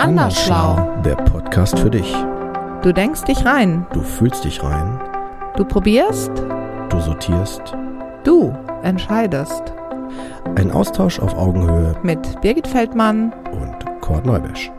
Andersschlau. Der Podcast für dich. Du denkst dich rein. Du fühlst dich rein. Du probierst. Du sortierst. Du entscheidest. Ein Austausch auf Augenhöhe Mit Birgit Feldmann. und Kurt Neubesch.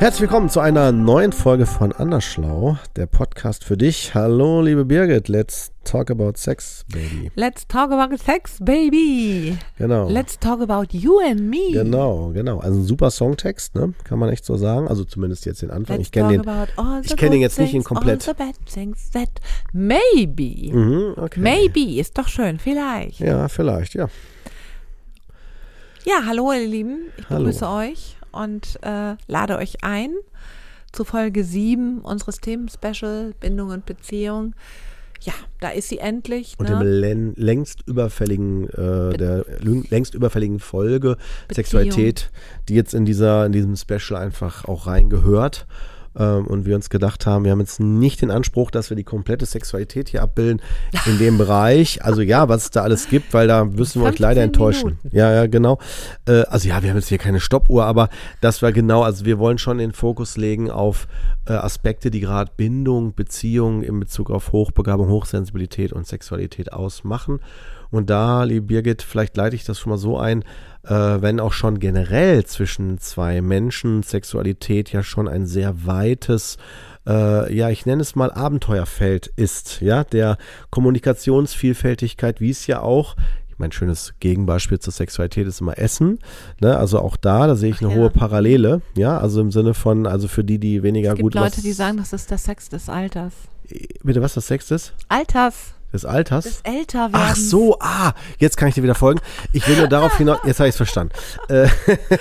Herzlich willkommen zu einer neuen Folge von Andersschlau, der Podcast für dich. Hallo, liebe Birgit, let's talk about sex, baby. Let's talk about sex, baby. Genau. Let's talk about you and me. Genau, genau. Also ein super Songtext, ne? Kann man echt so sagen. Also zumindest jetzt den Anfang. Let's ich kenne den. ich kenn den jetzt nicht in komplett. All the bad things that maybe. Mhm, okay. Maybe ist doch schön, vielleicht. Ja, vielleicht, ja. Ja, hallo ihr Lieben, ich Hallo. begrüße euch und äh, lade euch ein zu Folge 7 unseres Themen-Special Bindung und Beziehung. Ja, da ist sie endlich. Und ne? dem län- längst überfälligen, äh, der längst überfälligen Folge Sexualität, die jetzt in dieser, in diesem Special einfach auch reingehört. Ähm, und wir uns gedacht haben, wir haben jetzt nicht den Anspruch, dass wir die komplette Sexualität hier abbilden in dem Bereich. Also ja, was es da alles gibt, weil da müssen wir euch 15 leider enttäuschen. Minuten. Ja, ja, genau. Äh, also ja, wir haben jetzt hier keine Stoppuhr, aber das war genau, also wir wollen schon den Fokus legen auf äh, Aspekte, die gerade Bindung, Beziehung in Bezug auf Hochbegabung, Hochsensibilität und Sexualität ausmachen. Und da, liebe Birgit, vielleicht leite ich das schon mal so ein, äh, wenn auch schon generell zwischen zwei Menschen Sexualität ja schon ein sehr weites, äh, ja, ich nenne es mal Abenteuerfeld ist, ja, der Kommunikationsvielfältigkeit, wie es ja auch mein schönes Gegenbeispiel zur Sexualität ist immer Essen. Ne? Also auch da, da sehe ich eine Ach hohe ja. Parallele. Ja, also im Sinne von, also für die, die weniger es gibt gut Leute, was. die sagen, das ist der Sex des Alters. Bitte, was das Sex ist? Alters, Des Alters? des Älterwerdens. Ach so, ah, jetzt kann ich dir wieder folgen. Ich will nur darauf hinaus, jetzt habe ich es verstanden. Äh,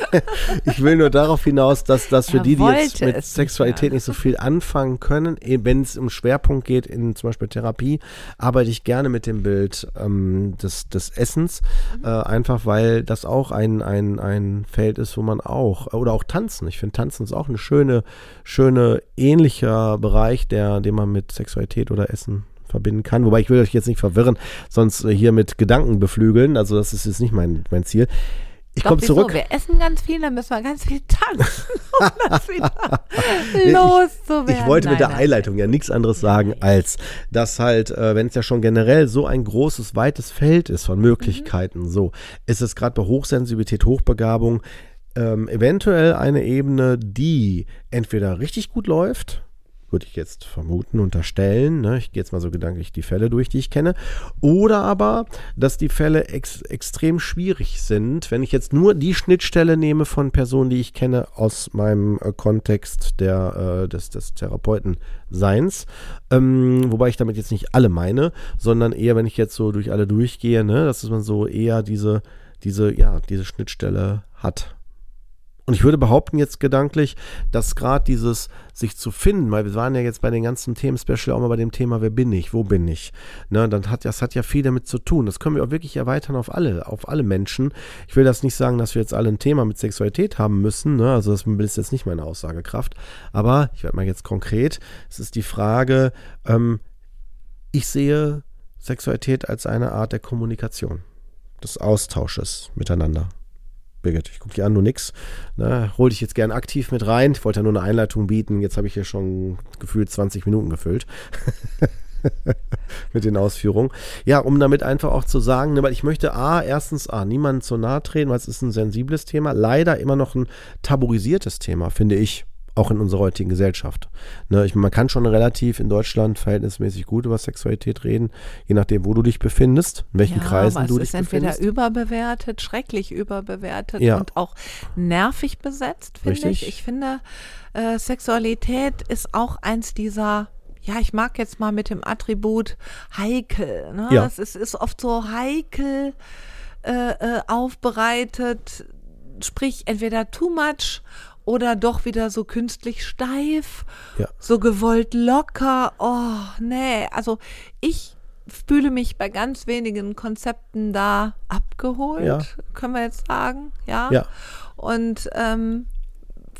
ich will nur darauf hinaus, dass das für Er die, die jetzt mit Sexualität nicht so viel anfangen können, eben wenn es um Schwerpunkt geht, in zum Beispiel Therapie, arbeite ich gerne mit dem Bild ähm, des, des Essens, Mhm. äh, einfach weil das auch ein, ein, ein Feld ist, wo man auch, oder auch Tanzen. Ich finde, Tanzen ist auch eine schöne, schöne, ähnlicher Bereich, der, den man mit Sexualität oder Essen verbinden kann. Wobei ich will euch jetzt nicht verwirren, sonst äh, hier mit Gedanken beflügeln. Also das ist jetzt nicht mein, mein Ziel. Ich komme zurück. Wir essen ganz viel, dann müssen wir ganz viel tanzen, um das wieder loszuwerden. Ich wollte mit der Nein, nein. Einleitung ja nichts anderes sagen, als dass halt, äh, wenn es ja schon generell so ein großes, weites Feld ist von Möglichkeiten, Mhm. so, ist es gerade bei Hochsensibilität, Hochbegabung ähm, eventuell eine Ebene, die entweder richtig gut läuft, würde ich jetzt vermuten, unterstellen, ne? ich gehe jetzt mal so gedanklich die Fälle durch, die ich kenne, oder aber, dass die Fälle ex extrem schwierig sind, wenn ich jetzt nur die Schnittstelle nehme von Personen, die ich kenne aus meinem äh, Kontext der, äh, des, des Therapeutenseins, ähm, wobei ich damit jetzt nicht alle meine, sondern eher, wenn ich jetzt so durch alle durchgehe, ne, dass man so eher diese, diese, ja, diese Schnittstelle hat. Und ich würde behaupten jetzt gedanklich, dass gerade dieses sich zu finden, weil wir waren ja jetzt bei den ganzen Themen-Special auch mal bei dem Thema, wer bin ich, wo bin ich? Ne, dann hat, das hat ja viel damit zu tun. Das können wir auch wirklich erweitern auf alle, auf alle Menschen. Ich will das nicht sagen, dass wir jetzt alle ein Thema mit Sexualität haben müssen. Ne? Also das ist jetzt nicht meine Aussagekraft. Aber ich werde mal jetzt konkret. Es ist die Frage, ähm, ich sehe Sexualität als eine Art der Kommunikation, des Austausches miteinander. Birgit, ich gucke dich an, du nix. Na, hol dich jetzt gern aktiv mit rein. Ich wollte ja nur eine Einleitung bieten. Jetzt habe ich hier schon gefühlt 20 Minuten gefüllt. mit den Ausführungen. Ja, um damit einfach auch zu sagen, ne, weil ich möchte A, erstens A, niemandem zu nahe treten, weil es ist ein sensibles Thema. Leider immer noch ein tabuisiertes Thema, finde ich. Auch in unserer heutigen Gesellschaft. Ne, ich, man kann schon relativ in Deutschland verhältnismäßig gut über Sexualität reden, je nachdem, wo du dich befindest, in welchen ja, Kreisen du es dich ist entweder befindest. überbewertet, schrecklich überbewertet Ja. und auch nervig besetzt, finde Richtig. ich. Ich finde, äh, Sexualität ist auch eins dieser, ja, ich mag jetzt mal mit dem Attribut heikel. Ne? Ja. Es ist, ist oft so heikel äh, äh, aufbereitet, sprich entweder too much oder doch wieder so künstlich steif, Ja. so gewollt locker. Oh, nee, also ich fühle mich bei ganz wenigen Konzepten da abgeholt, Ja. können wir jetzt sagen, ja. Ja. Und ähm,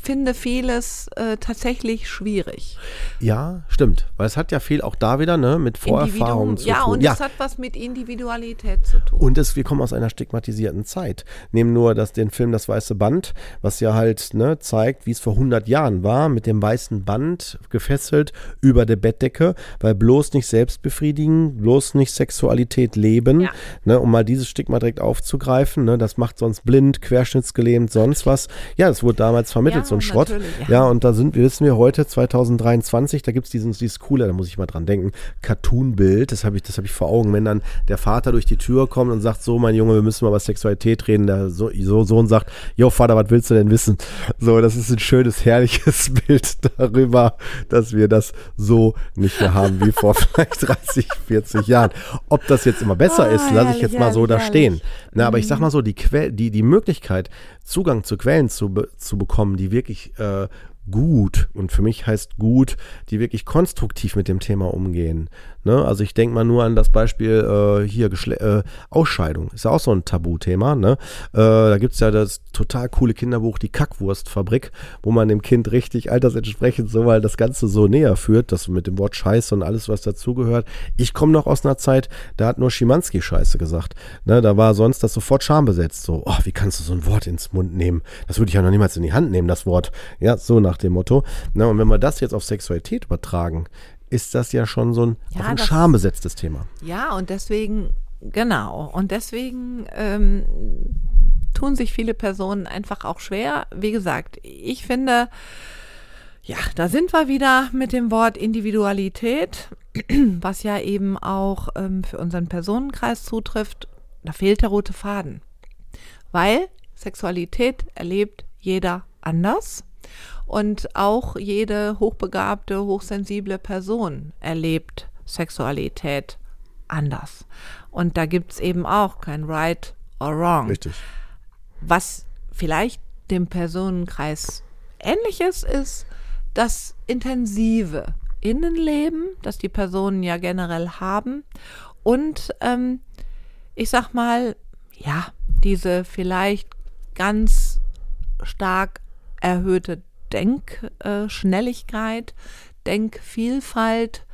finde vieles äh, tatsächlich schwierig. Ja, stimmt. Weil es hat ja viel auch da wieder ne, mit Vorerfahrung zu ja, tun. Und ja, und es hat was mit Individualität zu tun. Und es, wir kommen aus einer stigmatisierten Zeit. Nehmen nur das, den Film Das Weiße Band, was ja halt ne, zeigt, wie es vor 100 Jahren war, mit dem weißen Band gefesselt über der Bettdecke, weil bloß nicht selbst befriedigen, bloß nicht Sexualität leben, ja. ne, um mal dieses Stigma direkt aufzugreifen. Ne, das macht sonst blind, querschnittsgelähmt, sonst was. Ja, das wurde damals vermittelt, ja, so ein Schrott. Ja. ja. und da sind, wissen wir heute, 2023, da gibt es dieses, dieses coole, da muss ich mal dran denken, Cartoon-Bild, das habe ich, hab ich vor Augen, wenn dann der Vater durch die Tür kommt und sagt, so mein Junge, wir müssen mal über Sexualität reden, der so, so Sohn sagt, jo Vater, was willst du denn wissen? So, das ist ein schönes, herrliches Bild darüber, dass wir das so nicht mehr haben wie vor vielleicht 30, 40 Jahren. Ob das jetzt immer besser oh, ist, lasse ich jetzt mal so da stehen. Na, aber ich sag mhm. mal so, die, que die, die Möglichkeit, Zugang zu Quellen zu, be zu bekommen, die wirklich äh, gut und für mich heißt gut, die wirklich konstruktiv mit dem Thema umgehen. Ne? Also ich denke mal nur an das Beispiel äh, hier Geschle äh, Ausscheidung. Ist ja auch so ein Tabuthema. Ne? Äh, da gibt es ja das total coole Kinderbuch Die Kackwurstfabrik, wo man dem Kind richtig altersentsprechend so mal das Ganze so näher führt, das mit dem Wort Scheiße und alles, was dazugehört. Ich komme noch aus einer Zeit, da hat nur Schimanski Scheiße gesagt. Ne? Da war sonst das sofort schambesetzt. So, oh, wie kannst du so ein Wort ins Mund nehmen? Das würde ich ja noch niemals in die Hand nehmen, das Wort. Ja, so nach dem Motto. Ne? Und wenn wir das jetzt auf Sexualität übertragen, ist das ja schon so ein, ja, ein schambesetztes Thema. Ja, und deswegen, genau, und deswegen ähm, tun sich viele Personen einfach auch schwer. Wie gesagt, ich finde, ja, da sind wir wieder mit dem Wort Individualität, was ja eben auch ähm, für unseren Personenkreis zutrifft. Da fehlt der rote Faden. Weil Sexualität erlebt jeder anders. Und auch jede hochbegabte, hochsensible Person erlebt Sexualität anders. Und da gibt es eben auch kein Right or Wrong. Richtig. Was vielleicht dem Personenkreis ähnliches ist, das intensive Innenleben, das die Personen ja generell haben. Und ähm, ich sag mal, ja, diese vielleicht ganz stark erhöhte Denkschnelligkeit, Denkvielfalt,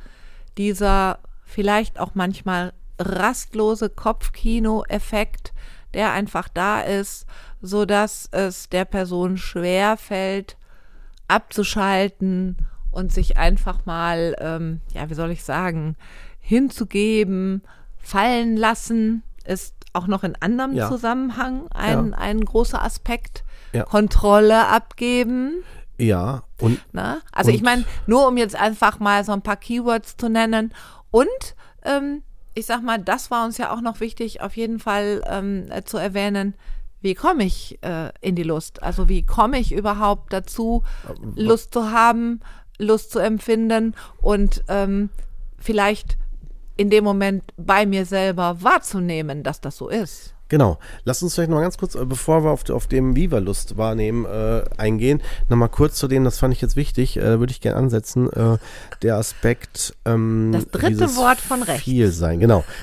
dieser vielleicht auch manchmal rastlose Kopfkino-Effekt, der einfach da ist, so dass es der Person schwer fällt, abzuschalten und sich einfach mal, ähm, ja, wie soll ich sagen, hinzugeben, fallen lassen, ist auch noch in anderem ja. Zusammenhang ein, ja. ein großer Aspekt. Ja. Kontrolle abgeben. Ja, und. Na? Also, und ich meine, nur um jetzt einfach mal so ein paar Keywords zu nennen. Und ähm, ich sag mal, das war uns ja auch noch wichtig, auf jeden Fall ähm, äh, zu erwähnen. Wie komme ich äh, in die Lust? Also, wie komme ich überhaupt dazu, Lust zu haben, Lust zu empfinden und ähm, vielleicht in dem Moment bei mir selber wahrzunehmen, dass das so ist? Genau. Lass uns vielleicht noch mal ganz kurz, äh, bevor wir auf, auf dem Viva-Lust wahrnehmen äh, eingehen, noch mal kurz zu dem, das fand ich jetzt wichtig, äh, würde ich gerne ansetzen, äh, der Aspekt ähm, Das dritte Wort von rechts. Viel sein, genau.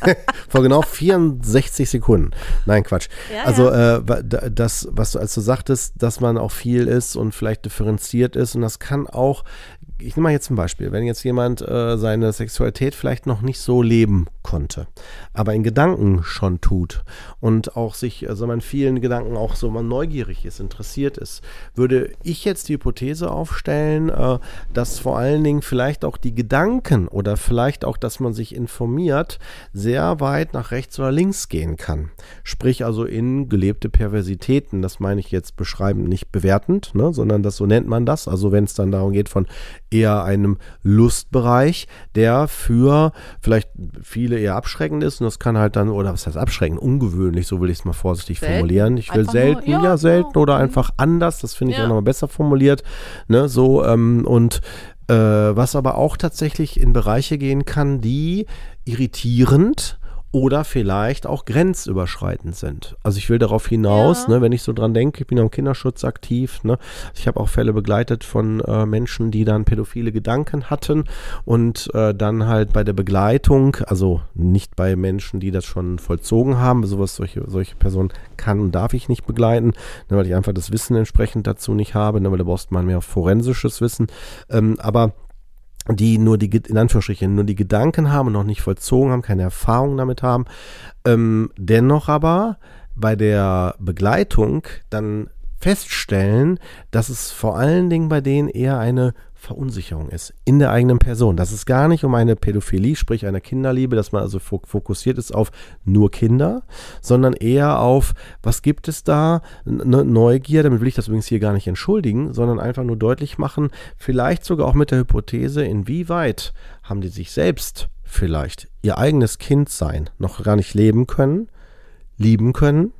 Vor genau 64 Sekunden. Nein, Quatsch. Ja, also ja. Äh, das, was du als du sagtest, dass man auch viel ist und vielleicht differenziert ist und das kann auch ich nehme mal jetzt ein Beispiel, wenn jetzt jemand äh, seine Sexualität vielleicht noch nicht so leben konnte, aber in Gedanken schon tut und auch sich, also man vielen Gedanken auch so mal neugierig ist, interessiert ist, würde ich jetzt die Hypothese aufstellen, äh, dass vor allen Dingen vielleicht auch die Gedanken oder vielleicht auch, dass man sich informiert, sehr weit nach rechts oder links gehen kann. Sprich also in gelebte Perversitäten, das meine ich jetzt beschreibend, nicht bewertend, ne, sondern das so nennt man das. Also wenn es dann darum geht von eher einem Lustbereich, der für vielleicht viele eher abschreckend ist. Und das kann halt dann, oder was heißt abschreckend, ungewöhnlich, so will ich es mal vorsichtig selten. formulieren. Ich will einfach selten, nur, ja, ja, selten genau. oder mhm. einfach anders. Das finde ich ja. auch nochmal besser formuliert. Ne, so, ähm, und äh, was aber auch tatsächlich in Bereiche gehen kann, die irritierend oder vielleicht auch grenzüberschreitend sind. Also ich will darauf hinaus, ja. ne, wenn ich so dran denke, ich bin ja im Kinderschutz aktiv, ne, ich habe auch Fälle begleitet von äh, Menschen, die dann pädophile Gedanken hatten und äh, dann halt bei der Begleitung, also nicht bei Menschen, die das schon vollzogen haben, sowas, solche, solche Personen kann und darf ich nicht begleiten, ne, weil ich einfach das Wissen entsprechend dazu nicht habe, ne, weil da brauchst man mehr forensisches Wissen. Ähm, aber die nur die, in Anführungsstrichen, nur die Gedanken haben und noch nicht vollzogen haben, keine Erfahrung damit haben, ähm, dennoch aber bei der Begleitung dann feststellen, dass es vor allen Dingen bei denen eher eine Verunsicherung ist in der eigenen Person. Dass es gar nicht um eine Pädophilie, sprich eine Kinderliebe, dass man also fokussiert ist auf nur Kinder, sondern eher auf, was gibt es da, eine Neugier, damit will ich das übrigens hier gar nicht entschuldigen, sondern einfach nur deutlich machen, vielleicht sogar auch mit der Hypothese, inwieweit haben die sich selbst vielleicht ihr eigenes Kindsein noch gar nicht leben können, lieben können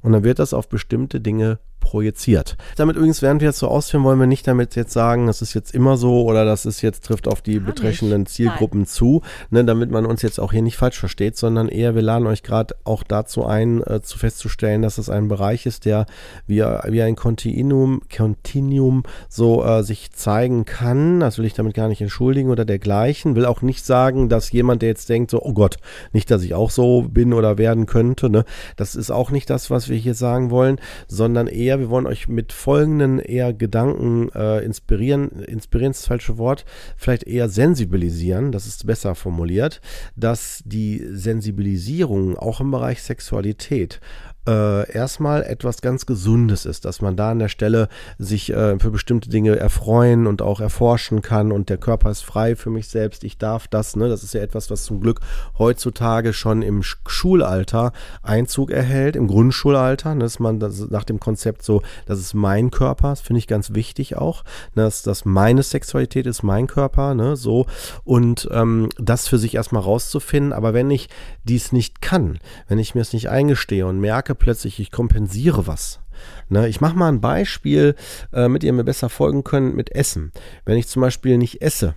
und dann wird das auf bestimmte Dinge projiziert. Damit übrigens, während wir jetzt so ausführen, wollen wir nicht damit jetzt sagen, das ist jetzt immer so oder das ist jetzt trifft auf die Gar betreffenden nicht. Zielgruppen Nein. zu, ne, damit man uns jetzt auch hier nicht falsch versteht, sondern eher wir laden euch gerade auch dazu ein, äh, zu festzustellen, dass es ein Bereich ist, der wie, wie ein Kontinuum, Continuum so äh, sich zeigen kann. Das will ich damit gar nicht entschuldigen oder dergleichen. Will auch nicht sagen, dass jemand, der jetzt denkt, so, oh Gott, nicht, dass ich auch so bin oder werden könnte. Ne? Das ist auch nicht das, was wir hier sagen wollen, sondern eher eher, wir wollen euch mit folgenden eher Gedanken äh, inspirieren, inspirieren ist das falsche Wort, vielleicht eher sensibilisieren, das ist besser formuliert, dass die Sensibilisierung auch im Bereich Sexualität äh, erstmal etwas ganz Gesundes ist, dass man da an der Stelle sich äh, für bestimmte Dinge erfreuen und auch erforschen kann und der Körper ist frei für mich selbst, ich darf das, ne? Das ist ja etwas, was zum Glück heutzutage schon im Schulalter Einzug erhält, im Grundschulalter, ne? dass man das nach dem Konzept so, das ist mein Körper, das finde ich ganz wichtig auch, ne? dass, dass meine Sexualität ist mein Körper, ne? so und ähm, das für sich erstmal rauszufinden, aber wenn ich dies nicht kann, wenn ich mir es nicht eingestehe und merke, merke plötzlich, ich kompensiere was. Ne, ich mache mal ein Beispiel, äh, mit ihr mir besser folgen können, mit Essen. Wenn ich zum Beispiel nicht esse,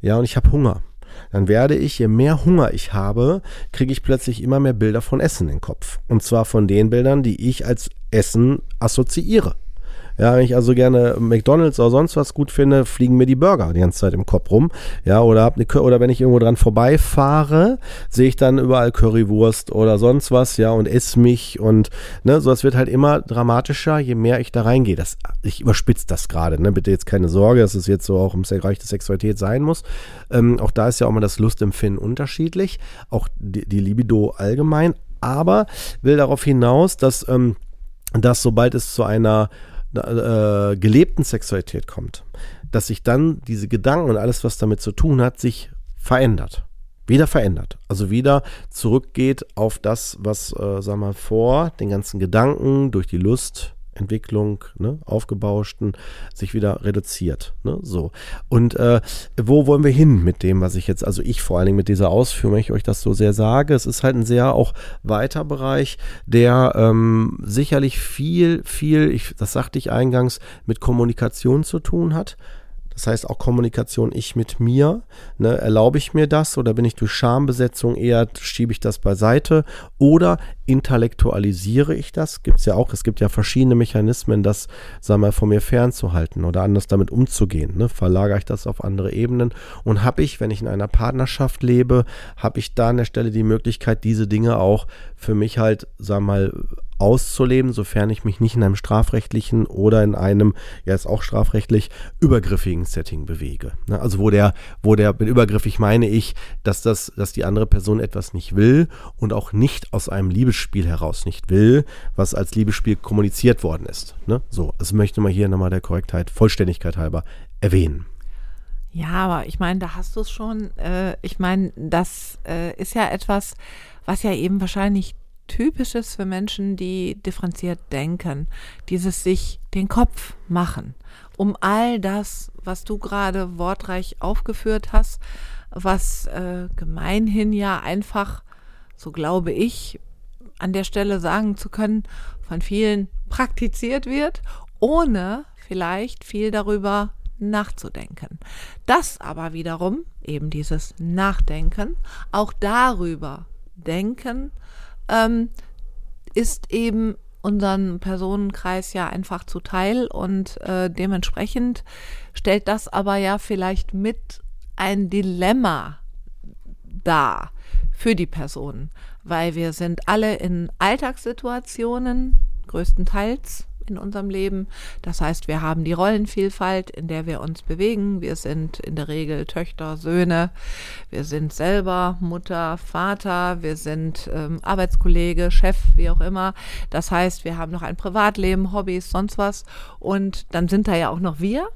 ja, und ich habe Hunger, dann werde ich, je mehr Hunger ich habe, kriege ich plötzlich immer mehr Bilder von Essen in den Kopf. Und zwar von den Bildern, die ich als Essen assoziiere. Ja, wenn ich also gerne McDonalds oder sonst was gut finde, fliegen mir die Burger die ganze Zeit im Kopf rum. Ja, oder, hab eine, oder wenn ich irgendwo dran vorbeifahre, sehe ich dann überall Currywurst oder sonst was, ja, und esse mich und, ne, so, es wird halt immer dramatischer, je mehr ich da reingehe. Das, ich überspitze das gerade, ne, bitte jetzt keine Sorge, dass es jetzt so auch im Bereich der Sexualität sein muss. Ähm, auch da ist ja auch mal das Lustempfinden unterschiedlich, auch die, die Libido allgemein, aber will darauf hinaus, dass, ähm, dass sobald es zu einer äh, gelebten Sexualität kommt, dass sich dann diese Gedanken und alles, was damit zu tun hat, sich verändert. Wieder verändert. Also wieder zurückgeht auf das, was, äh, sagen wir mal, vor den ganzen Gedanken durch die Lust Entwicklung, ne, aufgebauschten, sich wieder reduziert. Ne, so. Und äh, wo wollen wir hin mit dem, was ich jetzt, also ich vor allen Dingen mit dieser Ausführung, wenn ich euch das so sehr sage, es ist halt ein sehr auch weiter Bereich, der ähm, sicherlich viel, viel, ich, das sagte ich eingangs, mit Kommunikation zu tun hat. Das heißt auch Kommunikation ich mit mir. Ne, erlaube ich mir das oder bin ich durch Schambesetzung eher, schiebe ich das beiseite oder intellektualisiere ich das? Gibt es ja auch, es gibt ja verschiedene Mechanismen, das, sagen wir, von mir fernzuhalten oder anders damit umzugehen. Ne? Verlagere ich das auf andere Ebenen und habe ich, wenn ich in einer Partnerschaft lebe, habe ich da an der Stelle die Möglichkeit, diese Dinge auch für mich halt, wir mal, auszuleben, sofern ich mich nicht in einem strafrechtlichen oder in einem, ja ist auch strafrechtlich, übergriffigen Setting bewege. Ne, also wo der, wo der, mit übergriffig meine ich, dass das, dass die andere Person etwas nicht will und auch nicht aus einem Liebesspiel heraus nicht will, was als Liebesspiel kommuniziert worden ist. Ne? So, das möchte man hier nochmal der Korrektheit, Vollständigkeit halber erwähnen. Ja, aber ich meine, da hast du es schon. Äh, ich meine, das äh, ist ja etwas, was ja eben wahrscheinlich Typisches für Menschen, die differenziert denken. Dieses sich den Kopf machen. Um all das, was du gerade wortreich aufgeführt hast, was äh, gemeinhin ja einfach, so glaube ich, an der Stelle sagen zu können, von vielen praktiziert wird, ohne vielleicht viel darüber nachzudenken. Das aber wiederum, eben dieses Nachdenken, auch darüber denken, ähm, ist eben unseren Personenkreis ja einfach zuteil und äh, dementsprechend stellt das aber ja vielleicht mit ein Dilemma dar für die Personen, weil wir sind alle in Alltagssituationen größtenteils in unserem Leben. Das heißt, wir haben die Rollenvielfalt, in der wir uns bewegen. Wir sind in der Regel Töchter, Söhne. Wir sind selber Mutter, Vater. Wir sind ähm, Arbeitskollege, Chef, wie auch immer. Das heißt, wir haben noch ein Privatleben, Hobbys, sonst was. Und dann sind da ja auch noch wir.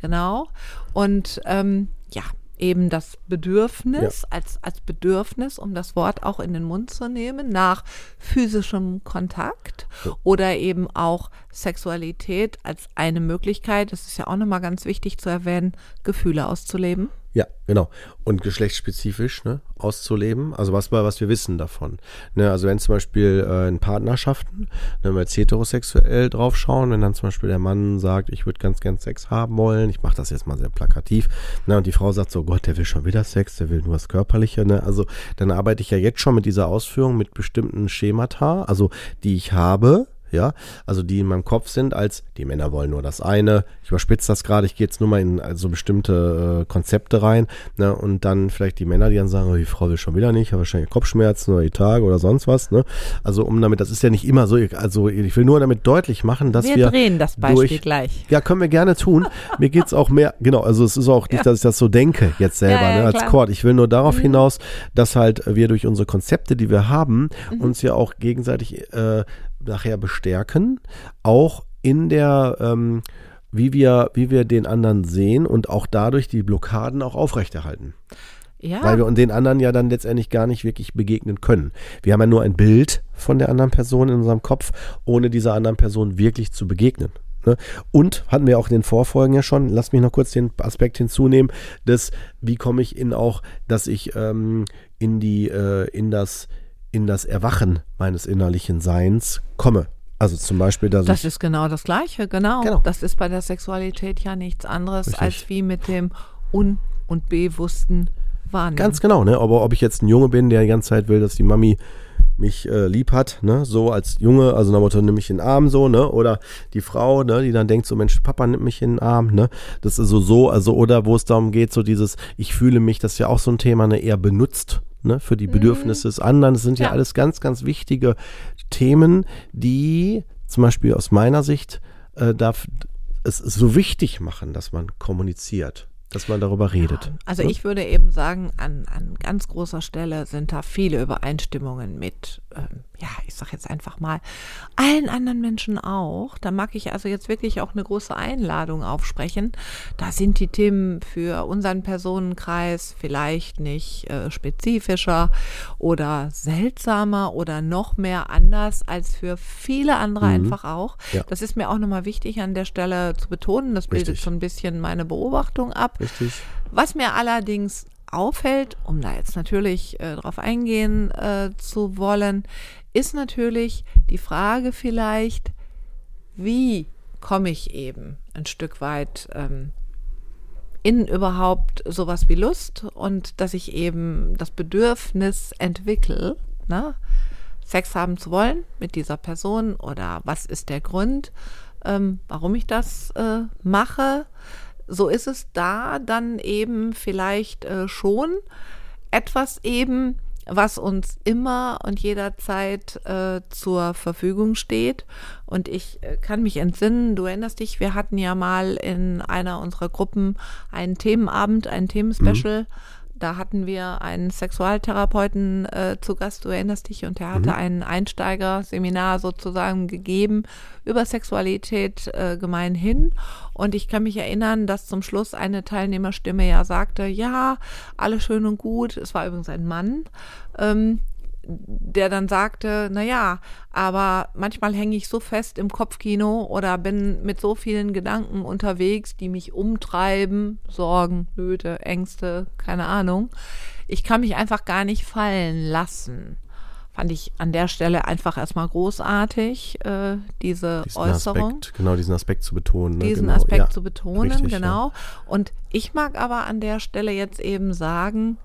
Genau. Und ähm, ja, eben das Bedürfnis, ja. als, als Bedürfnis, um das Wort auch in den Mund zu nehmen, nach physischem Kontakt ja. oder eben auch Sexualität als eine Möglichkeit, das ist ja auch nochmal ganz wichtig zu erwähnen, Gefühle auszuleben. Ja, genau. Und geschlechtsspezifisch ne, auszuleben. Also was, was wir wissen davon. Ne, also wenn zum Beispiel äh, in Partnerschaften, ne, wenn wir jetzt heterosexuell draufschauen, wenn dann zum Beispiel der Mann sagt, ich würde ganz gern Sex haben wollen, ich mache das jetzt mal sehr plakativ, ne, und die Frau sagt so, Gott, der will schon wieder Sex, der will nur was Körperliche. Ne? Also dann arbeite ich ja jetzt schon mit dieser Ausführung, mit bestimmten Schemata, also die ich habe, ja, also die in meinem Kopf sind, als die Männer wollen nur das eine. Ich überspitze das gerade, ich gehe jetzt nur mal in so bestimmte äh, Konzepte rein, ne, und dann vielleicht die Männer, die dann sagen, oh, die Frau will schon wieder nicht, hat wahrscheinlich Kopfschmerzen oder die Tage oder sonst was, ne? Also um damit, das ist ja nicht immer so, also ich will nur damit deutlich machen, dass wir. Wir drehen das Beispiel durch, gleich. Ja, können wir gerne tun. Mir geht's auch mehr, genau, also es ist auch nicht, ja. dass ich das so denke jetzt selber, ja, ja, ne, als Chord. Ich will nur darauf mhm. hinaus, dass halt wir durch unsere Konzepte, die wir haben, mhm. uns ja auch gegenseitig äh, nachher bestärken, auch in der, ähm, wie wir, wie wir den anderen sehen und auch dadurch die Blockaden auch aufrechterhalten. Ja. Weil wir den anderen ja dann letztendlich gar nicht wirklich begegnen können. Wir haben ja nur ein Bild von der anderen Person in unserem Kopf, ohne dieser anderen Person wirklich zu begegnen. Ne? Und hatten wir auch in den Vorfolgen ja schon, lass mich noch kurz den Aspekt hinzunehmen, dass wie komme ich in auch, dass ich ähm, in die, äh, in das, in das Erwachen meines innerlichen Seins komme. Also zum Beispiel, dass Das ist genau das Gleiche, genau. genau. Das ist bei der Sexualität ja nichts anderes Richtig. als wie mit dem un- und bewussten Wahrnehmen. Ganz genau, ne? Aber ob ich jetzt ein Junge bin, der die ganze Zeit will, dass die Mami mich äh, lieb hat, ne, so als Junge, also nach Motto, nimm mich in den Arm, so, ne, oder die Frau, ne, die dann denkt so, Mensch, Papa nimmt mich in den Arm, ne, das ist so, so, also, oder wo es darum geht, so dieses, ich fühle mich, das ist ja auch so ein Thema, ne, eher benutzt, ne, für die mhm. Bedürfnisse des anderen. Das sind ja. ja alles ganz, ganz wichtige Themen, die zum Beispiel aus meiner Sicht äh, darf es so wichtig machen, dass man kommuniziert dass man darüber redet. Ja, also ich würde eben sagen, an, an ganz großer Stelle sind da viele Übereinstimmungen mit ja, ich sag jetzt einfach mal, allen anderen Menschen auch. Da mag ich also jetzt wirklich auch eine große Einladung aufsprechen. Da sind die Themen für unseren Personenkreis vielleicht nicht äh, spezifischer oder seltsamer oder noch mehr anders als für viele andere mhm. einfach auch. Ja. Das ist mir auch nochmal wichtig an der Stelle zu betonen. Das bildet Richtig. so ein bisschen meine Beobachtung ab. Richtig. Was mir allerdings auffällt, um da jetzt natürlich äh, drauf eingehen äh, zu wollen, ist natürlich die Frage vielleicht, wie komme ich eben ein Stück weit ähm, in überhaupt sowas wie Lust und dass ich eben das Bedürfnis entwickle, ne, Sex haben zu wollen mit dieser Person oder was ist der Grund, ähm, warum ich das äh, mache so ist es da dann eben vielleicht äh, schon etwas eben, was uns immer und jederzeit äh, zur Verfügung steht. Und ich äh, kann mich entsinnen, du erinnerst dich, wir hatten ja mal in einer unserer Gruppen einen Themenabend, ein Themenspecial. Mhm da hatten wir einen Sexualtherapeuten äh, zu Gast, du erinnerst dich, und der hatte mhm. ein Einsteigerseminar sozusagen gegeben über Sexualität äh, gemeinhin. Und ich kann mich erinnern, dass zum Schluss eine Teilnehmerstimme ja sagte, ja, alles schön und gut. Es war übrigens ein Mann. Ähm, der dann sagte, na ja, aber manchmal hänge ich so fest im Kopfkino oder bin mit so vielen Gedanken unterwegs, die mich umtreiben, Sorgen, Nöte, Ängste, keine Ahnung. Ich kann mich einfach gar nicht fallen lassen. Fand ich an der Stelle einfach erstmal großartig, äh, diese diesen Äußerung. Aspekt, genau, diesen Aspekt zu betonen. Ne? Diesen genau, Aspekt ja, zu betonen, richtig, genau. Ja. Und ich mag aber an der Stelle jetzt eben sagen,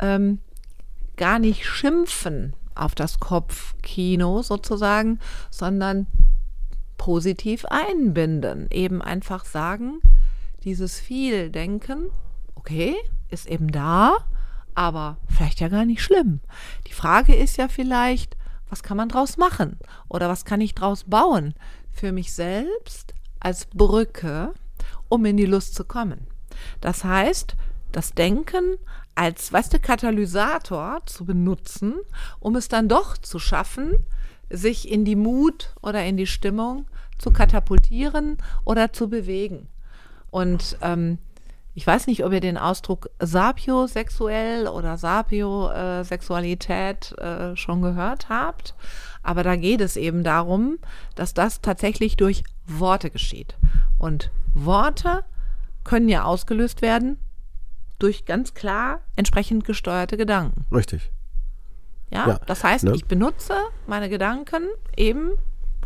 ähm, gar nicht schimpfen auf das Kopfkino sozusagen, sondern positiv einbinden. Eben einfach sagen, dieses viel Denken, okay, ist eben da, aber vielleicht ja gar nicht schlimm. Die Frage ist ja vielleicht, was kann man draus machen? Oder was kann ich draus bauen für mich selbst als Brücke, um in die Lust zu kommen? Das heißt, das Denken als, weißt du, Katalysator zu benutzen, um es dann doch zu schaffen, sich in die Mut oder in die Stimmung zu katapultieren oder zu bewegen. Und ähm, ich weiß nicht, ob ihr den Ausdruck sapiosexuell oder Sapiosexualität äh, schon gehört habt, aber da geht es eben darum, dass das tatsächlich durch Worte geschieht. Und Worte können ja ausgelöst werden durch ganz klar entsprechend gesteuerte Gedanken. Richtig. Ja, ja das heißt, ne? ich benutze meine Gedanken eben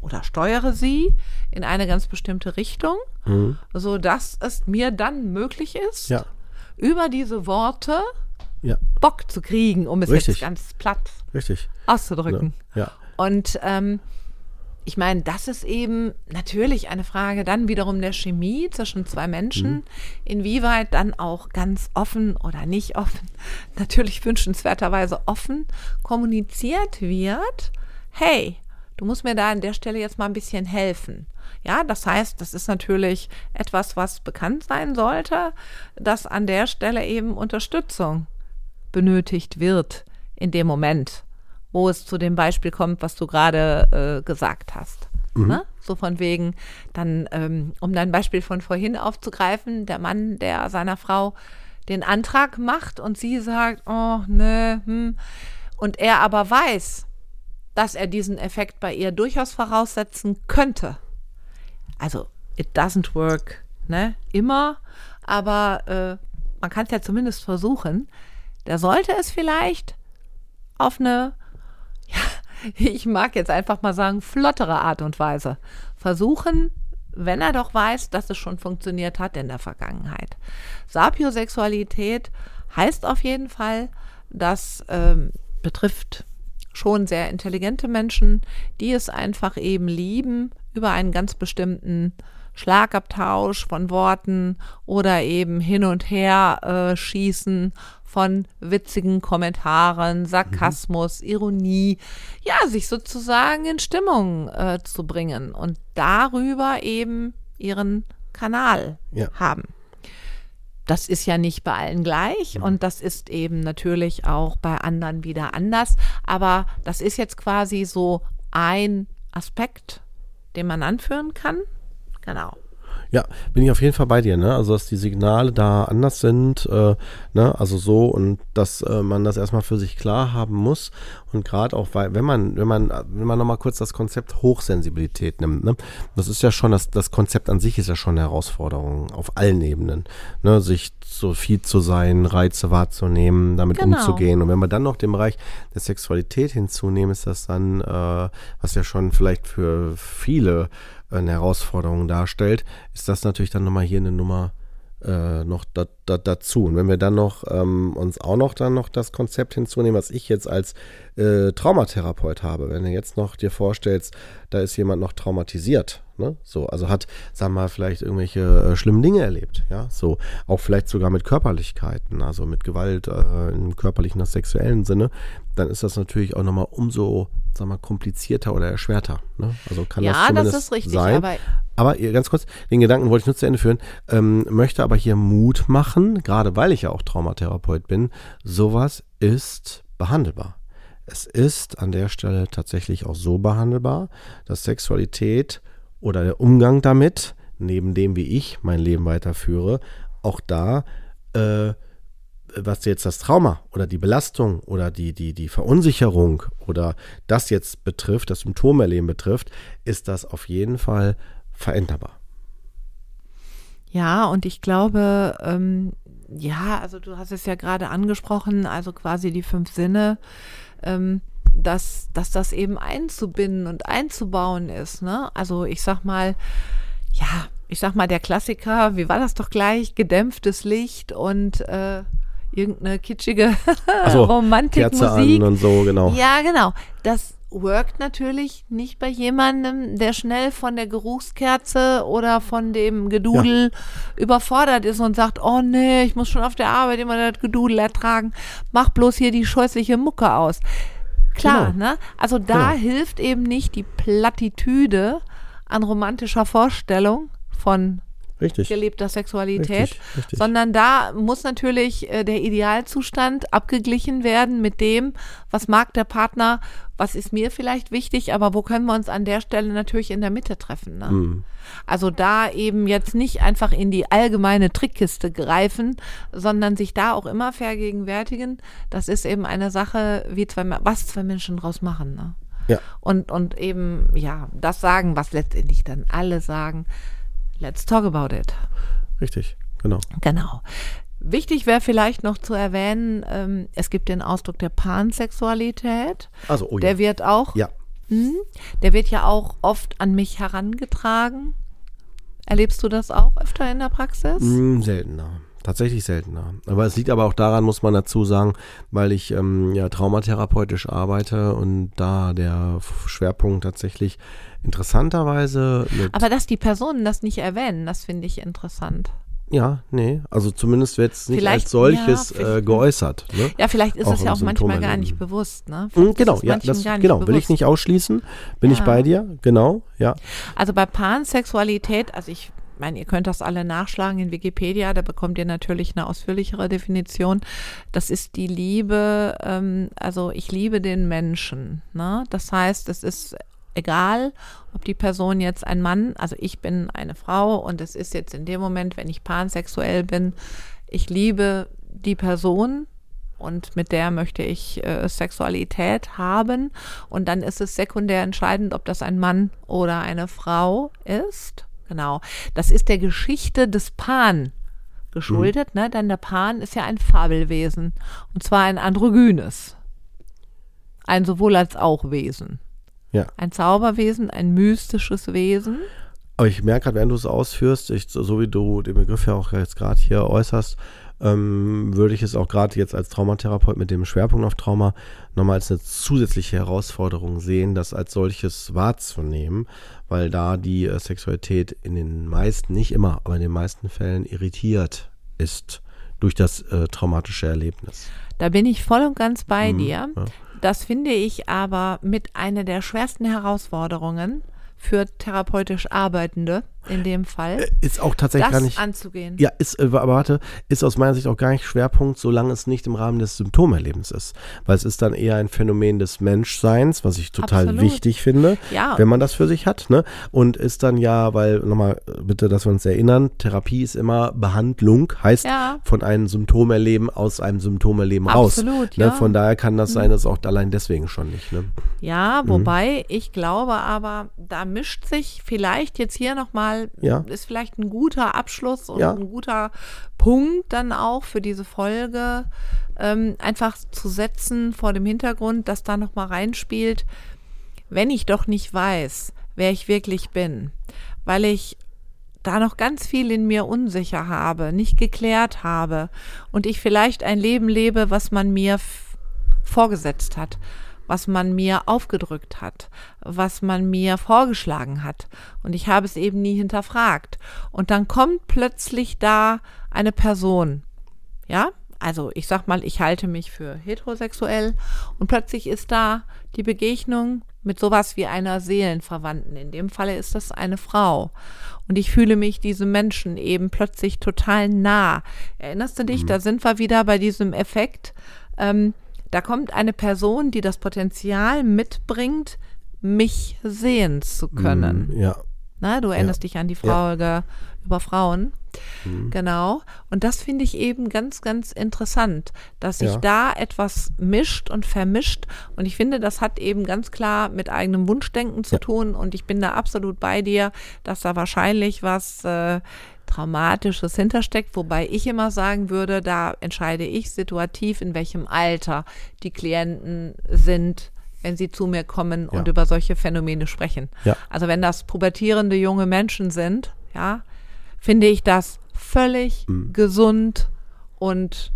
oder steuere sie in eine ganz bestimmte Richtung, mhm. so dass es mir dann möglich ist, ja. über diese Worte ja. Bock zu kriegen, um es Richtig. jetzt ganz platt Richtig. auszudrücken. Ja. Und ähm, ich meine, das ist eben natürlich eine Frage dann wiederum der Chemie zwischen zwei Menschen, mhm. inwieweit dann auch ganz offen oder nicht offen, natürlich wünschenswerterweise offen kommuniziert wird. Hey, du musst mir da an der Stelle jetzt mal ein bisschen helfen. Ja, das heißt, das ist natürlich etwas, was bekannt sein sollte, dass an der Stelle eben Unterstützung benötigt wird in dem Moment wo es zu dem Beispiel kommt, was du gerade äh, gesagt hast. Mhm. Ne? So von wegen, dann, ähm, um dein Beispiel von vorhin aufzugreifen, der Mann, der seiner Frau den Antrag macht und sie sagt, oh, nö, hm, und er aber weiß, dass er diesen Effekt bei ihr durchaus voraussetzen könnte. Also, it doesn't work, ne, immer, aber äh, man kann es ja zumindest versuchen. Der sollte es vielleicht auf eine ich mag jetzt einfach mal sagen, flottere Art und Weise versuchen, wenn er doch weiß, dass es schon funktioniert hat in der Vergangenheit. Sapiosexualität heißt auf jeden Fall, das ähm, betrifft schon sehr intelligente Menschen, die es einfach eben lieben, über einen ganz bestimmten Schlagabtausch von Worten oder eben hin und her äh, schießen von witzigen Kommentaren, Sarkasmus, mhm. Ironie, ja, sich sozusagen in Stimmung äh, zu bringen und darüber eben ihren Kanal ja. haben. Das ist ja nicht bei allen gleich mhm. und das ist eben natürlich auch bei anderen wieder anders. Aber das ist jetzt quasi so ein Aspekt, den man anführen kann. Genau. Ja, bin ich auf jeden Fall bei dir, ne? Also dass die Signale da anders sind, äh, ne? Also so und dass äh, man das erstmal für sich klar haben muss. Und gerade auch, weil, wenn man, wenn man, wenn man nochmal kurz das Konzept Hochsensibilität nimmt, ne? Das ist ja schon, das, das Konzept an sich ist ja schon eine Herausforderung auf allen Ebenen. Ne? Sich so viel zu sein, Reize wahrzunehmen, damit genau. umzugehen. Und wenn wir dann noch den Bereich der Sexualität hinzunehmen, ist das dann, äh, was ja schon vielleicht für viele eine Herausforderung darstellt, ist das natürlich dann nochmal hier eine Nummer äh, noch da, da, dazu. Und wenn wir dann noch ähm, uns auch noch dann noch das Konzept hinzunehmen, was ich jetzt als äh, Traumatherapeut habe, wenn du jetzt noch dir vorstellst, da ist jemand noch traumatisiert, ne? So, also hat, sagen wir mal, vielleicht irgendwelche äh, schlimmen Dinge erlebt, ja, so, auch vielleicht sogar mit Körperlichkeiten, also mit Gewalt äh, im körperlichen, oder sexuellen Sinne, dann ist das natürlich auch nochmal umso, wir mal, komplizierter oder erschwerter. Ne? Also kann ja, das zumindest das ist richtig, sein. Aber, aber ganz kurz, den Gedanken wollte ich nur zu Ende führen, ähm, möchte aber hier Mut machen, gerade weil ich ja auch Traumatherapeut bin, sowas ist behandelbar. Es ist an der Stelle tatsächlich auch so behandelbar, dass Sexualität oder der Umgang damit, neben dem, wie ich mein Leben weiterführe, auch da äh, was jetzt das Trauma oder die Belastung oder die, die, die Verunsicherung oder das jetzt betrifft, das Symptomerleben betrifft, ist das auf jeden Fall veränderbar. Ja, und ich glaube, ähm, ja, also du hast es ja gerade angesprochen, also quasi die fünf Sinne, ähm, dass, dass das eben einzubinden und einzubauen ist. Ne? Also ich sag mal, ja, ich sag mal, der Klassiker, wie war das doch gleich? Gedämpftes Licht und äh, irgendeine kitschige so, Romantikmusik. und so, genau. Ja, genau. Das workt natürlich nicht bei jemandem, der schnell von der Geruchskerze oder von dem Gedudel ja. überfordert ist und sagt, oh nee, ich muss schon auf der Arbeit immer das Gedudel ertragen. Mach bloß hier die scheußliche Mucke aus. Klar, genau. ne? Also da genau. hilft eben nicht die Plattitüde an romantischer Vorstellung von Richtig. gelebter Sexualität, richtig, richtig. sondern da muss natürlich äh, der Idealzustand abgeglichen werden mit dem, was mag der Partner, was ist mir vielleicht wichtig, aber wo können wir uns an der Stelle natürlich in der Mitte treffen. Ne? Mhm. Also da eben jetzt nicht einfach in die allgemeine Trickkiste greifen, sondern sich da auch immer vergegenwärtigen. Das ist eben eine Sache, wie zwei, was zwei Menschen draus machen. Ne? Ja. Und, und eben, ja, das sagen, was letztendlich dann alle sagen Let's talk about it. Richtig, genau. Genau. Wichtig wäre vielleicht noch zu erwähnen, ähm, es gibt den Ausdruck der Pansexualität. Also, oh ja. Der wird auch, ja. Mh, der wird ja auch oft an mich herangetragen. Erlebst du das auch öfter in der Praxis? Mm, seltener. Tatsächlich seltener. Aber es liegt aber auch daran, muss man dazu sagen, weil ich ähm, ja traumatherapeutisch arbeite und da der Schwerpunkt tatsächlich interessanterweise. aber dass die Personen das nicht erwähnen, das finde ich interessant. Ja, nee, also zumindest wird es nicht vielleicht, als solches ja, äh, geäußert. Ne? Ja, vielleicht ist auch es ja auch manchmal gar nicht bewusst. Ne? Mhm, genau, ja, das genau, bewusst. will ich nicht ausschließen. Bin ja. ich bei dir, genau, ja. Also bei Pansexualität, also ich meine, ihr könnt das alle nachschlagen in Wikipedia, da bekommt ihr natürlich eine ausführlichere Definition. Das ist die Liebe, ähm, also ich liebe den Menschen. Ne? Das heißt, es ist egal, ob die Person jetzt ein Mann, also ich bin eine Frau und es ist jetzt in dem Moment, wenn ich pansexuell bin, ich liebe die Person und mit der möchte ich äh, Sexualität haben und dann ist es sekundär entscheidend, ob das ein Mann oder eine Frau ist. Genau. Das ist der Geschichte des Pan geschuldet, mhm. ne? Denn der Pan ist ja ein Fabelwesen. Und zwar ein androgynes. Ein sowohl als auch Wesen. Ja. Ein Zauberwesen, ein mystisches Wesen. Aber ich merke gerade, wenn du es ausführst, ich, so wie du den Begriff ja auch jetzt gerade hier äußerst, ähm, würde ich es auch gerade jetzt als Traumatherapeut mit dem Schwerpunkt auf Trauma nochmal als eine zusätzliche Herausforderung sehen, das als solches wahrzunehmen, weil da die äh, Sexualität in den meisten, nicht immer, aber in den meisten Fällen irritiert ist durch das äh, traumatische Erlebnis. Da bin ich voll und ganz bei mhm, dir. Ja. Das finde ich aber mit einer der schwersten Herausforderungen, für therapeutisch Arbeitende in dem Fall. Äh, ist auch tatsächlich das gar nicht. anzugehen. Ja, ist, äh, aber warte, ist aus meiner Sicht auch gar nicht Schwerpunkt, solange es nicht im Rahmen des Symptomerlebens ist. Weil es ist dann eher ein Phänomen des Menschseins, was ich total Absolut. wichtig finde, ja. wenn man das für sich hat. Ne? Und ist dann ja, weil, nochmal bitte, dass wir uns erinnern, Therapie ist immer Behandlung, heißt ja. von einem Symptomerleben aus einem Symptomerleben Absolut, raus. Ne? Ja. Von daher kann das sein, mhm. dass auch allein deswegen schon nicht. Ne? Ja, mhm. wobei mhm. ich glaube aber, da mischt sich vielleicht jetzt hier nochmal, ja. ist vielleicht ein guter Abschluss und ja. ein guter Punkt dann auch für diese Folge, ähm, einfach zu setzen vor dem Hintergrund, dass da nochmal reinspielt, wenn ich doch nicht weiß, wer ich wirklich bin, weil ich da noch ganz viel in mir unsicher habe, nicht geklärt habe und ich vielleicht ein Leben lebe, was man mir vorgesetzt hat was man mir aufgedrückt hat, was man mir vorgeschlagen hat. Und ich habe es eben nie hinterfragt. Und dann kommt plötzlich da eine Person, ja, also ich sag mal, ich halte mich für heterosexuell und plötzlich ist da die Begegnung mit sowas wie einer Seelenverwandten. In dem Falle ist das eine Frau. Und ich fühle mich diesem Menschen eben plötzlich total nah. Erinnerst du dich, mhm. da sind wir wieder bei diesem Effekt, ähm, da kommt eine Person, die das Potenzial mitbringt, mich sehen zu können. Mm, ja. Na, du erinnerst ja. dich an die Folge ja. über Frauen. Mhm. Genau. Und das finde ich eben ganz, ganz interessant, dass sich ja. da etwas mischt und vermischt. Und ich finde, das hat eben ganz klar mit eigenem Wunschdenken zu ja. tun. Und ich bin da absolut bei dir, dass da wahrscheinlich was äh, Traumatisches hintersteckt, wobei ich immer sagen würde, da entscheide ich situativ, in welchem Alter die Klienten sind, wenn sie zu mir kommen ja. und über solche Phänomene sprechen. Ja. Also wenn das pubertierende junge Menschen sind, ja, finde ich das völlig mhm. gesund und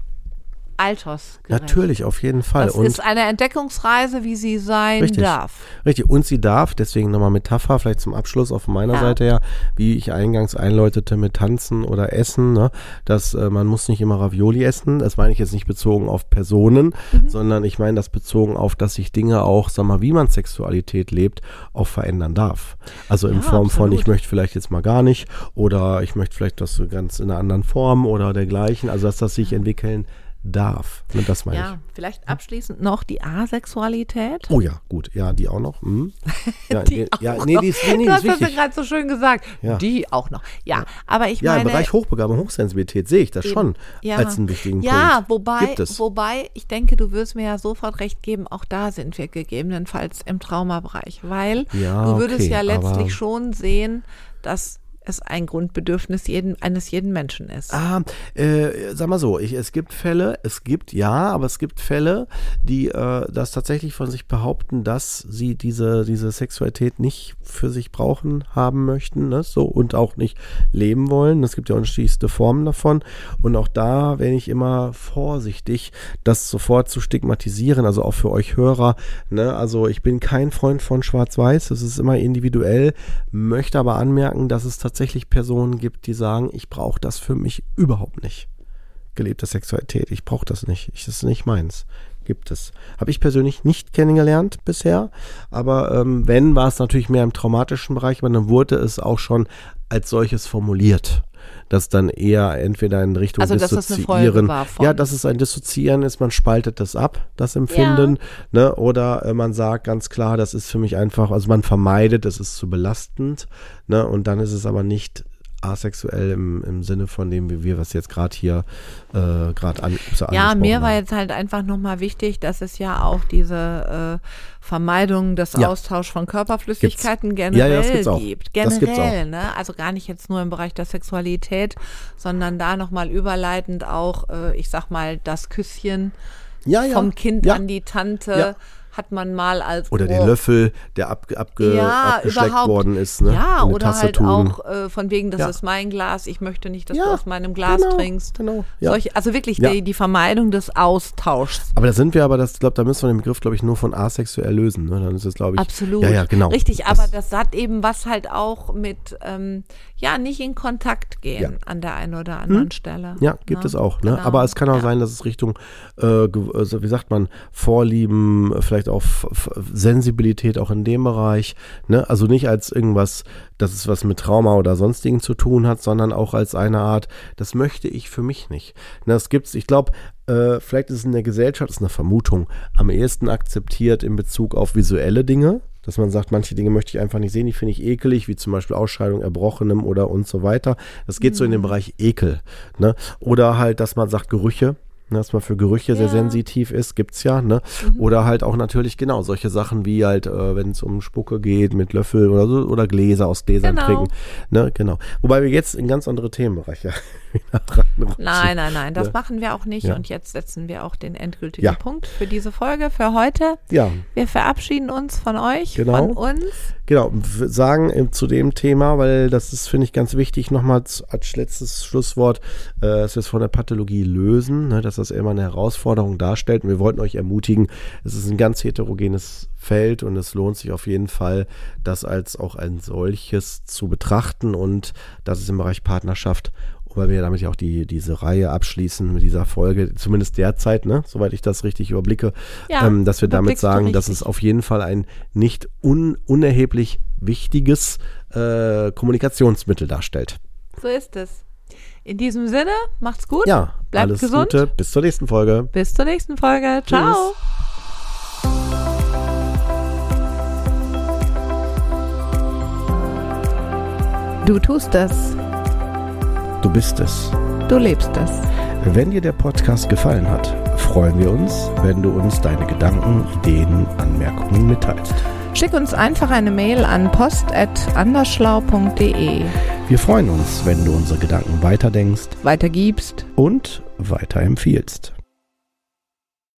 altersgerecht. Natürlich, auf jeden Fall. Das und ist eine Entdeckungsreise, wie sie sein Richtig. darf. Richtig, und sie darf, deswegen nochmal Metapher, vielleicht zum Abschluss auf meiner Ja. Seite her, wie ich eingangs einläutete mit Tanzen oder Essen, ne, dass äh, man muss nicht immer Ravioli essen. Das meine ich jetzt nicht bezogen auf Personen, Mhm. sondern ich meine das bezogen auf, dass sich Dinge auch, sag mal, wie man Sexualität lebt, auch verändern darf. Also in Ja, Form von, absolut. ich möchte vielleicht jetzt mal gar nicht oder ich möchte vielleicht das so ganz in einer anderen Form oder dergleichen. Also dass das sich entwickeln darf. Ne, das meine ich. Ja, vielleicht abschließend noch die Asexualität. Oh ja, gut. Ja, die auch noch. Hm. Ja, Die nee, auch ja, noch. nee, die ist, nee, nee, du hast ist das ja wichtig. gerade so schön gesagt. Ja. Die auch noch. Ja, aber ich Ja, meine. im Bereich Hochbegabung, Hochsensibilität sehe ich das Eben. schon Ja. als einen wichtigen ja, Punkt. wobei, Gibt es. wobei, ich denke, du wirst mir ja sofort recht geben, auch da sind wir gegebenenfalls im Traumabereich, weil Ja, du würdest okay, ja letztlich schon sehen, dass es ein Grundbedürfnis jeden, eines jeden Menschen ist. Ah, äh, sag mal so, ich, es gibt Fälle, es gibt ja, aber es gibt Fälle, die äh, das tatsächlich von sich behaupten, dass sie diese, diese Sexualität nicht für sich brauchen, haben möchten, ne? so und auch nicht leben wollen. Es gibt ja unterschiedlichste Formen davon. Und auch da bin ich immer vorsichtig, das sofort zu stigmatisieren, also auch für euch Hörer. Ne? Also ich bin kein Freund von Schwarz-Weiß, es ist immer individuell, möchte aber anmerken, dass es tatsächlich Personen gibt, die sagen, ich brauche das für mich überhaupt nicht. Gelebte Sexualität, ich brauche das nicht, ich, das ist nicht meins. Gibt es. Habe ich persönlich nicht kennengelernt bisher, aber ähm, wenn, war es natürlich mehr im traumatischen Bereich, aber dann wurde es auch schon als solches formuliert. Das dann eher entweder in Richtung Also, das Dissoziieren. von- ja, dass es ein Dissoziieren ist, man spaltet das ab, das Empfinden, ne? Oder äh, man sagt ganz klar, das ist für mich einfach, also man vermeidet, es ist zu belastend, ne? Und dann ist es aber nicht asexuell im, im Sinne von dem, wie wir was jetzt gerade hier äh, gerade an Ja, mir war haben. jetzt halt einfach nochmal wichtig, dass es ja auch diese äh, Vermeidung des Ja. Austausch von Körperflüssigkeiten Ja, ja, generell das gibt's auch. gibt. Das gibt's Generell, ne? Also gar nicht jetzt nur im Bereich der Sexualität, sondern da nochmal überleitend auch, äh, ich sag mal, das Küsschen ja, ja. vom Kind ja. an die Tante Ja. Hat man mal als Oder den oh, Löffel, der ab, abge, ja, abgeschleckt worden ist, ne? Ja, oder Tasse halt auch äh, von wegen, das Ja. ist mein Glas, ich möchte nicht, dass Ja, du aus meinem Glas genau, trinkst. genau. Solche, also wirklich die, die Vermeidung des Austauschs. Aber da sind wir aber, das, ich glaube, da müssen wir den Begriff, glaube ich, nur von asexuell lösen. Ne? Dann ist es, glaube ich. Absolut. Ja, ja, genau. Richtig, aber das hat eben was halt auch mit, ähm, ja, nicht in Kontakt gehen. Hm? an der einen oder anderen Stelle. Ja, gibt Ne? es auch. Ne? Genau. Aber es kann auch sein, dass es Richtung, äh, also wie sagt man, Vorlieben, äh, vielleicht auch F- F- Sensibilität auch in dem Bereich. Ne? Also nicht als irgendwas, dass es was mit Trauma oder sonstigen zu tun hat, sondern auch als eine Art, das möchte ich für mich nicht. Ne, das gibt's, ich glaube, äh, vielleicht ist es in der Gesellschaft, ist eine Vermutung, am ehesten akzeptiert in Bezug auf visuelle Dinge. Dass man sagt, manche Dinge möchte ich einfach nicht sehen, die finde ich ekelig, wie zum Beispiel Ausscheidung Erbrochenem oder und so weiter. Das geht so in den Bereich Ekel. Ne? Oder halt, dass man sagt, Gerüche, ne, dass man für Gerüche sehr Ja. sensitiv ist, gibt's ja, ne? Oder halt auch natürlich genau solche Sachen wie halt, äh, wenn es um Spucke geht mit Löffel oder so oder Gläser aus Gläsern Genau. trinken, ne? Genau. Wobei wir jetzt in ganz andere Themenbereiche. Nein, nein, nein, das Ne? machen wir auch nicht. Ja. Und jetzt setzen wir auch den endgültigen Ja. Punkt für diese Folge, für heute. Ja, Wir verabschieden uns von euch, Genau. von uns. genau. W- Sagen äh, zu dem Thema, weil das ist, finde ich, ganz wichtig, nochmal als letztes Schlusswort, äh, dass wir es von der Pathologie lösen, ne, dass das immer eine Herausforderung darstellt. Und wir wollten euch ermutigen, es ist ein ganz heterogenes Feld und es lohnt sich auf jeden Fall, das als auch ein solches zu betrachten und das ist im Bereich Partnerschaft weil wir damit ja auch die, diese Reihe abschließen mit dieser Folge, zumindest derzeit, ne, soweit ich das richtig überblicke, Ja, ähm, dass wir damit sagen, dass es auf jeden Fall ein nicht un unerheblich wichtiges äh, Kommunikationsmittel darstellt. So ist es. In diesem Sinne, macht's gut. Ja, Bleibt alles gesund. Gute, bis zur nächsten Folge. Bis zur nächsten Folge. Ciao. Du tust es. Du bist es. Du lebst es. Wenn dir der Podcast gefallen hat, freuen wir uns, wenn du uns deine Gedanken, Ideen, Anmerkungen mitteilst. Schick uns einfach eine Mail an post.andersschlau.de. Wir freuen uns, wenn du unsere Gedanken weiterdenkst Weitergibst. und weiterempfiehlst.